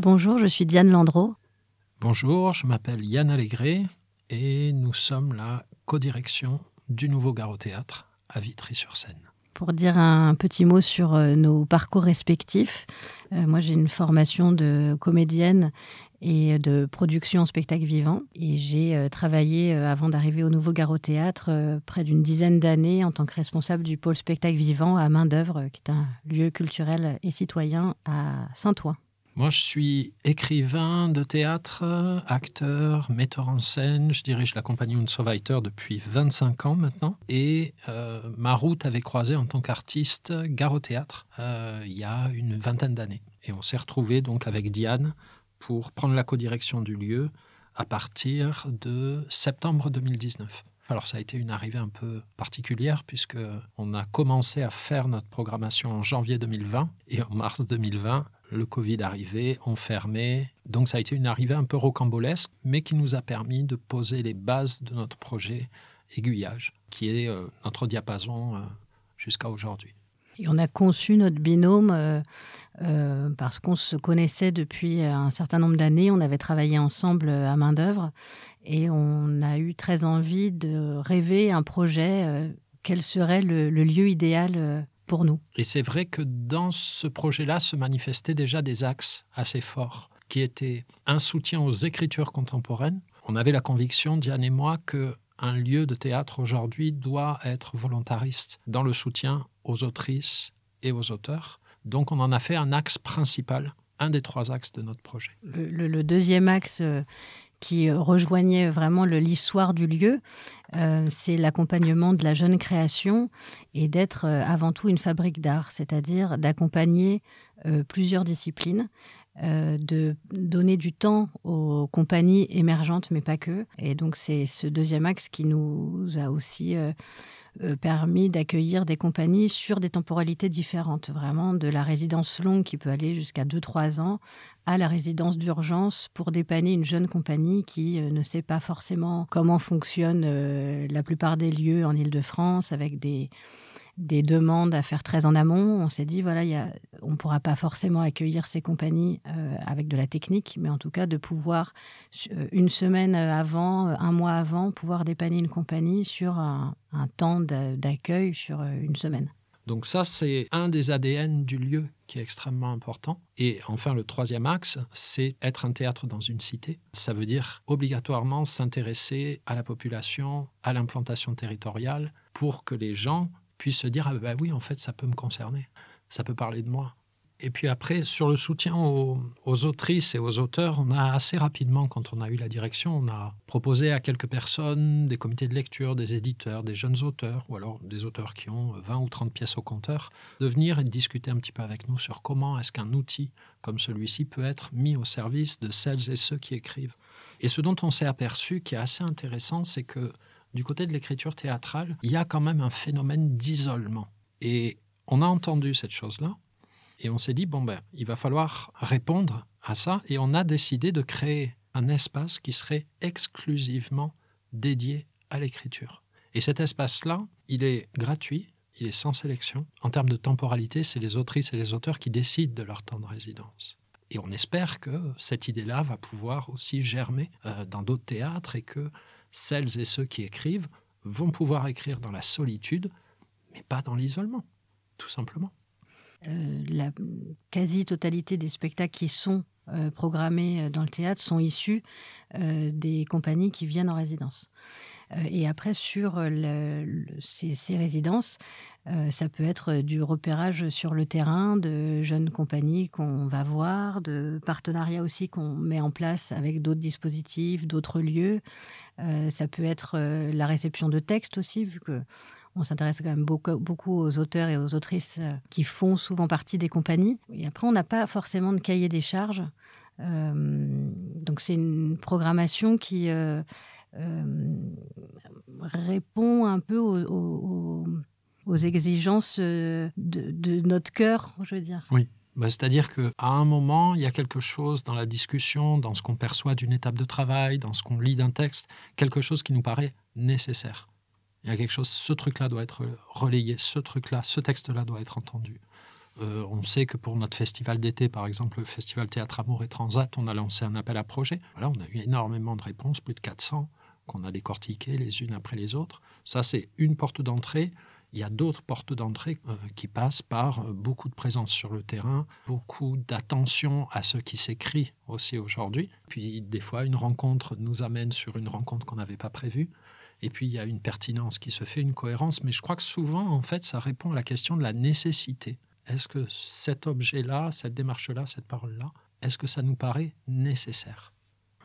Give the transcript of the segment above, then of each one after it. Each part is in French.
Bonjour, je suis Diane Landreau. Bonjour, je m'appelle Yann Allégré et nous sommes la codirection du Nouveau Garo Théâtre à Vitry-sur-Seine. Pour dire un petit mot sur euh, nos parcours respectifs, euh, moi j'ai une formation de comédienne et de production en spectacle vivant. Et j'ai euh, travaillé, avant d'arriver au Nouveau Garo Théâtre, près d'une dizaine d'années en tant que responsable du pôle spectacle vivant à Main-d'œuvre, qui est un lieu culturel et citoyen à Saint-Ouen. Moi, je suis écrivain de théâtre, acteur, metteur en scène. Je dirige la compagnie Unsoweiter depuis 25 ans maintenant. Et euh, ma route avait croisé en tant qu'artiste gare au théâtre euh, il y a une vingtaine d'années. Et on s'est retrouvé donc avec Diane pour prendre la codirection du lieu à partir de septembre 2019. Alors ça a été une arrivée un peu particulière puisque on a commencé à faire notre programmation en janvier 2020 et en mars 2020 le Covid arrivé, on fermait. Donc ça a été une arrivée un peu rocambolesque, mais qui nous a permis de poser les bases de notre projet Aiguillage, qui est euh, notre diapason euh, jusqu'à aujourd'hui. Et on a conçu notre binôme euh, parce qu'on se connaissait depuis un certain nombre d'années. On avait travaillé ensemble à main d'œuvre et on a eu très envie de rêver un projet. quel serait le lieu idéal pour nous. Et c'est vrai que dans ce projet-là se manifestaient déjà des axes assez forts, qui étaient un soutien aux écritures contemporaines. On avait la conviction, Diane et moi, que un lieu de théâtre aujourd'hui doit être volontariste dans le soutien aux autrices et aux auteurs. Donc on en a fait un axe principal, un des trois axes de notre projet. Le, deuxième axe euh, qui rejoignait vraiment l'histoire du lieu, euh, c'est l'accompagnement de la jeune création et d'être euh, avant tout une fabrique d'art, c'est-à-dire d'accompagner euh, plusieurs disciplines, de donner du temps aux compagnies émergentes, mais pas que. Et donc c'est ce deuxième axe qui nous a aussi euh, permis d'accueillir des compagnies sur des temporalités différentes, vraiment de la résidence longue qui peut aller jusqu'à 2-3 ans à la résidence d'urgence pour dépanner une jeune compagnie qui euh, ne sait pas forcément comment fonctionnent euh, la plupart des lieux en Ile-de-France avec des des demandes à faire très en amont. On s'est dit, voilà, on ne pourra pas forcément accueillir ces compagnies euh, avec de la technique, mais en tout cas de pouvoir, euh, une semaine avant, euh, un mois avant, pouvoir dépanner une compagnie sur un, temps d'accueil sur une semaine. Donc ça, c'est un des ADN du lieu qui est extrêmement important. Et enfin, le troisième axe, c'est être un théâtre dans une cité. Ça veut dire obligatoirement s'intéresser à la population, à l'implantation territoriale, pour que les gens puisse se dire ah ben oui en fait ça peut me concerner, ça peut parler de moi. Et puis après sur le soutien aux, autrices et aux auteurs, on a assez rapidement quand on a eu la direction, on a proposé à quelques personnes, des comités de lecture, des éditeurs, des jeunes auteurs ou alors des auteurs qui ont 20 ou 30 pièces au compteur, de venir et de discuter un petit peu avec nous sur comment est-ce qu'un outil comme celui-ci peut être mis au service de celles et ceux qui écrivent. Et ce dont on s'est aperçu qui est assez intéressant, c'est que du côté de l'écriture théâtrale, il y a quand même un phénomène d'isolement. Et on a entendu cette chose-là, et on s'est dit, bon, ben, il va falloir répondre à ça, et on a décidé de créer un espace qui serait exclusivement dédié à l'écriture. Et cet espace-là, il est gratuit, il est sans sélection. En termes de temporalité, c'est les autrices et les auteurs qui décident de leur temps de résidence. Et on espère que cette idée-là va pouvoir aussi germer euh, dans d'autres théâtres et que celles et ceux qui écrivent vont pouvoir écrire dans la solitude, mais pas dans l'isolement, tout simplement. Euh, la quasi-totalité des spectacles qui sont euh, programmés euh, dans le théâtre sont issus des compagnies qui viennent en résidence. Et après, sur ces, résidences, ça peut être du repérage sur le terrain de jeunes compagnies qu'on va voir, de partenariats aussi qu'on met en place avec d'autres dispositifs, d'autres lieux. ça peut être la réception de textes aussi, vu que on s'intéresse quand même beaucoup, aux auteurs et aux autrices qui font souvent partie des compagnies. Et après, on n'a pas forcément de cahier des charges. donc c'est une programmation qui répond un peu aux, exigences de, notre cœur, je veux dire. Oui. Bah, c'est-à-dire qu'à un moment, il y a quelque chose dans la discussion, dans ce qu'on perçoit d'une étape de travail, dans ce qu'on lit d'un texte, quelque chose qui nous paraît nécessaire. Il y a quelque chose, ce truc-là doit être relayé, ce truc-là, ce texte-là doit être entendu. Euh, on sait que pour notre festival d'été, par exemple, le festival Théâtre Amour et Transat, on a lancé un appel à projet. Voilà, on a eu énormément de réponses, plus de 400, qu'on a décortiquées les unes après les autres. Ça, c'est une porte d'entrée. Il y a d'autres portes d'entrée euh, qui passent par euh, beaucoup de présence sur le terrain, beaucoup d'attention à ce qui s'écrit aussi aujourd'hui. Puis des fois, une rencontre nous amène sur une rencontre qu'on n'avait pas prévue. Et puis il y a une pertinence qui se fait, une cohérence. Mais je crois que souvent, en fait, ça répond à la question de la nécessité. Est-ce que cet objet-là, cette démarche-là, cette parole-là, est-ce que ça nous paraît nécessaire?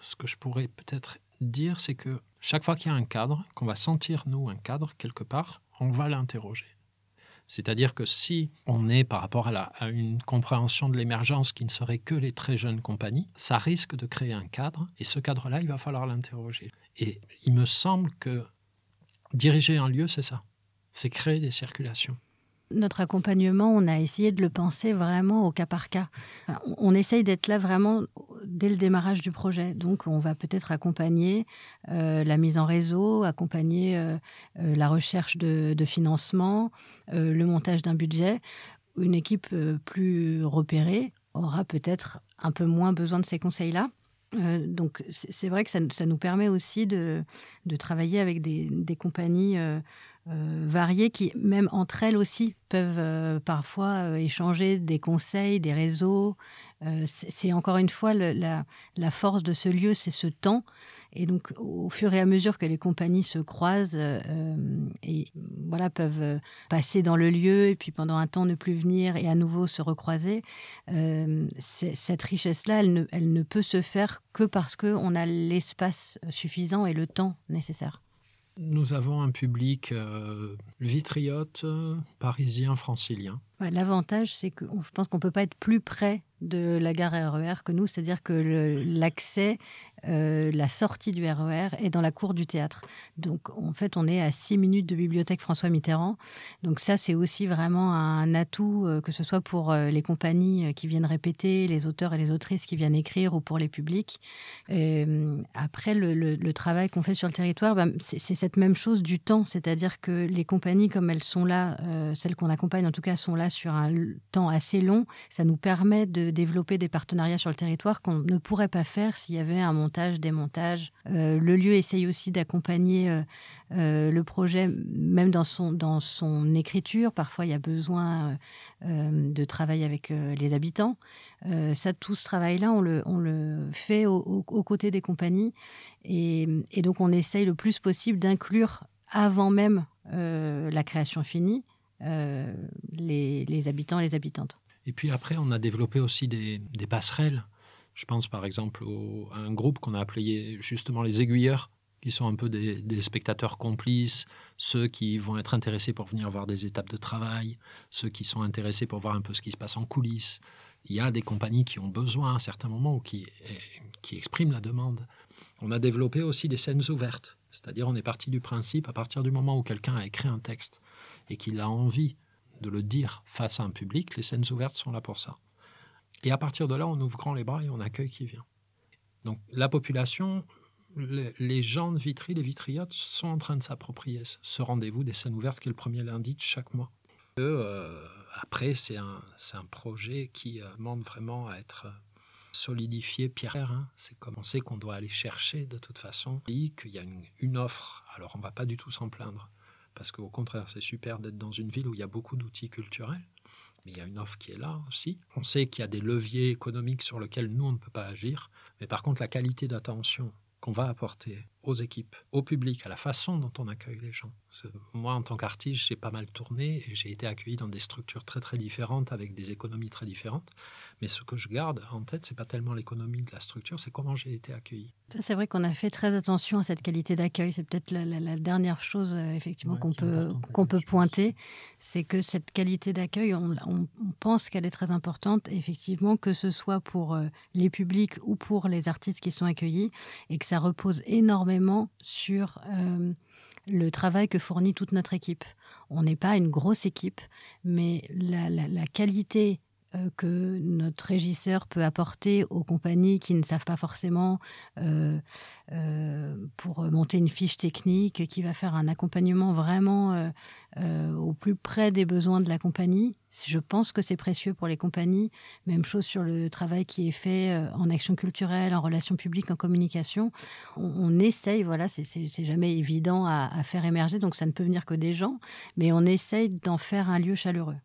Ce que je pourrais peut-être dire, c'est que chaque fois qu'il y a un cadre, qu'on va sentir, nous, un cadre quelque part, on va l'interroger. C'est-à-dire que si on est par rapport à, une compréhension de l'émergence qui ne serait que les très jeunes compagnies, ça risque de créer un cadre, et ce cadre-là, il va falloir l'interroger. Et il me semble que diriger un lieu, c'est ça, c'est créer des circulations. Notre accompagnement, on a essayé de le penser vraiment au cas par cas. On essaye d'être là vraiment dès le démarrage du projet. Donc, on va peut-être accompagner euh, la mise en réseau, accompagner euh, euh, la recherche de, de financement, le montage d'un budget. Une équipe plus repérée aura peut-être un peu moins besoin de ces conseils-là. Donc c'est vrai que ça, nous permet aussi de, travailler avec des, compagnies euh, variées qui, même entre elles aussi, peuvent euh, parfois euh, échanger des conseils, des réseaux. c'est encore une fois la, force de ce lieu, c'est ce temps. Et donc, au fur et à mesure que les compagnies se croisent et voilà peuvent passer dans le lieu et puis pendant un temps ne plus venir et à nouveau se recroiser, cette richesse-là, elle ne peut se faire que parce qu'on a l'espace suffisant et le temps nécessaire. Nous avons un public euh, vitriote, euh, parisien, francilien. L'avantage, c'est que je pense qu'on ne peut pas être plus près de la gare RER e que nous, c'est-à-dire que l'accès, euh, la sortie du RER e est dans la cour du théâtre. Donc en fait, on est à six minutes de bibliothèque François Mitterrand. Donc ça, c'est aussi vraiment un atout, euh, que ce soit pour euh, les compagnies qui viennent répéter, les auteurs et les autrices qui viennent écrire ou pour les publics. après, le, travail qu'on fait sur le territoire, ben, c'est cette même chose du temps, c'est-à-dire que les compagnies, comme elles sont là, celles qu'on accompagne en tout cas, sont là sur un temps assez long. Ça nous permet de développer des partenariats sur le territoire qu'on ne pourrait pas faire s'il y avait un montage, démontage. Euh, le lieu essaye aussi d'accompagner euh, euh, le projet, même dans son, dans son écriture. Parfois, il y a besoin de travailler avec les habitants. ça, tout ce travail-là, on le, on le fait aux côtés des compagnies. Et, donc, on essaye le plus possible d'inclure avant même la création finie les, les habitants et les habitantes. Et puis après, on a développé aussi des, passerelles. Je pense par exemple à un groupe qu'on a appelé justement les aiguilleurs, qui sont un peu des, spectateurs complices, ceux qui vont être intéressés pour venir voir des étapes de travail, ceux qui sont intéressés pour voir un peu ce qui se passe en coulisses. Il y a des compagnies qui ont besoin à un certain moment ou qui, qui expriment la demande. On a développé aussi des scènes ouvertes, c'est-à-dire on est parti du principe, à partir du moment où quelqu'un a écrit un texte et qu'il a envie de le dire face à un public, les scènes ouvertes sont là pour ça. Et à partir de là, on ouvre grand les bras et on accueille qui vient. Donc la population, les, gens de Vitry, les vitriotes, sont en train de s'approprier ce rendez-vous des scènes ouvertes qui est le premier lundi de chaque mois. Euh, après, c'est un, projet qui euh, demande vraiment à être solidifié pierre. Hein. C'est comme on sait qu'on doit aller chercher de toute façon, qu'il y a une offre. Alors on ne va pas du tout s'en plaindre parce qu'au contraire, c'est super d'être dans une ville où il y a beaucoup d'outils culturels, mais il y a une offre qui est là aussi. On sait qu'il y a des leviers économiques sur lesquels nous, on ne peut pas agir, mais par contre, la qualité d'attention qu'on va apporter aux équipes, au public, à la façon dont on accueille les gens. Moi, en tant qu'artiste, j'ai pas mal tourné et j'ai été accueilli dans des structures très très différentes avec des économies très différentes. Mais ce que je garde en tête, c'est pas tellement l'économie de la structure, c'est comment j'ai été accueilli. C'est vrai qu'on a fait très attention à cette qualité d'accueil. C'est peut-être la, dernière chose euh, effectivement qu'on peut qu'on peut pointer, c'est que cette qualité d'accueil, on, on, pense qu'elle est très importante. Effectivement, que ce soit pour euh, les publics ou pour les artistes qui sont accueillis, et que ça repose énormément sur euh, le travail que fournit toute notre équipe. On n'est pas une grosse équipe, mais la, qualité que notre régisseur peut apporter aux compagnies qui ne savent pas forcément euh, euh, pour monter une fiche technique, qui va faire un accompagnement vraiment au plus près des besoins de la compagnie. Je pense que c'est précieux pour les compagnies. Même chose sur le travail qui est fait en action culturelle, en relations publiques, en communication. On, essaye, voilà, c'est jamais évident à, à faire émerger, donc ça ne peut venir que des gens, mais on essaye d'en faire un lieu chaleureux.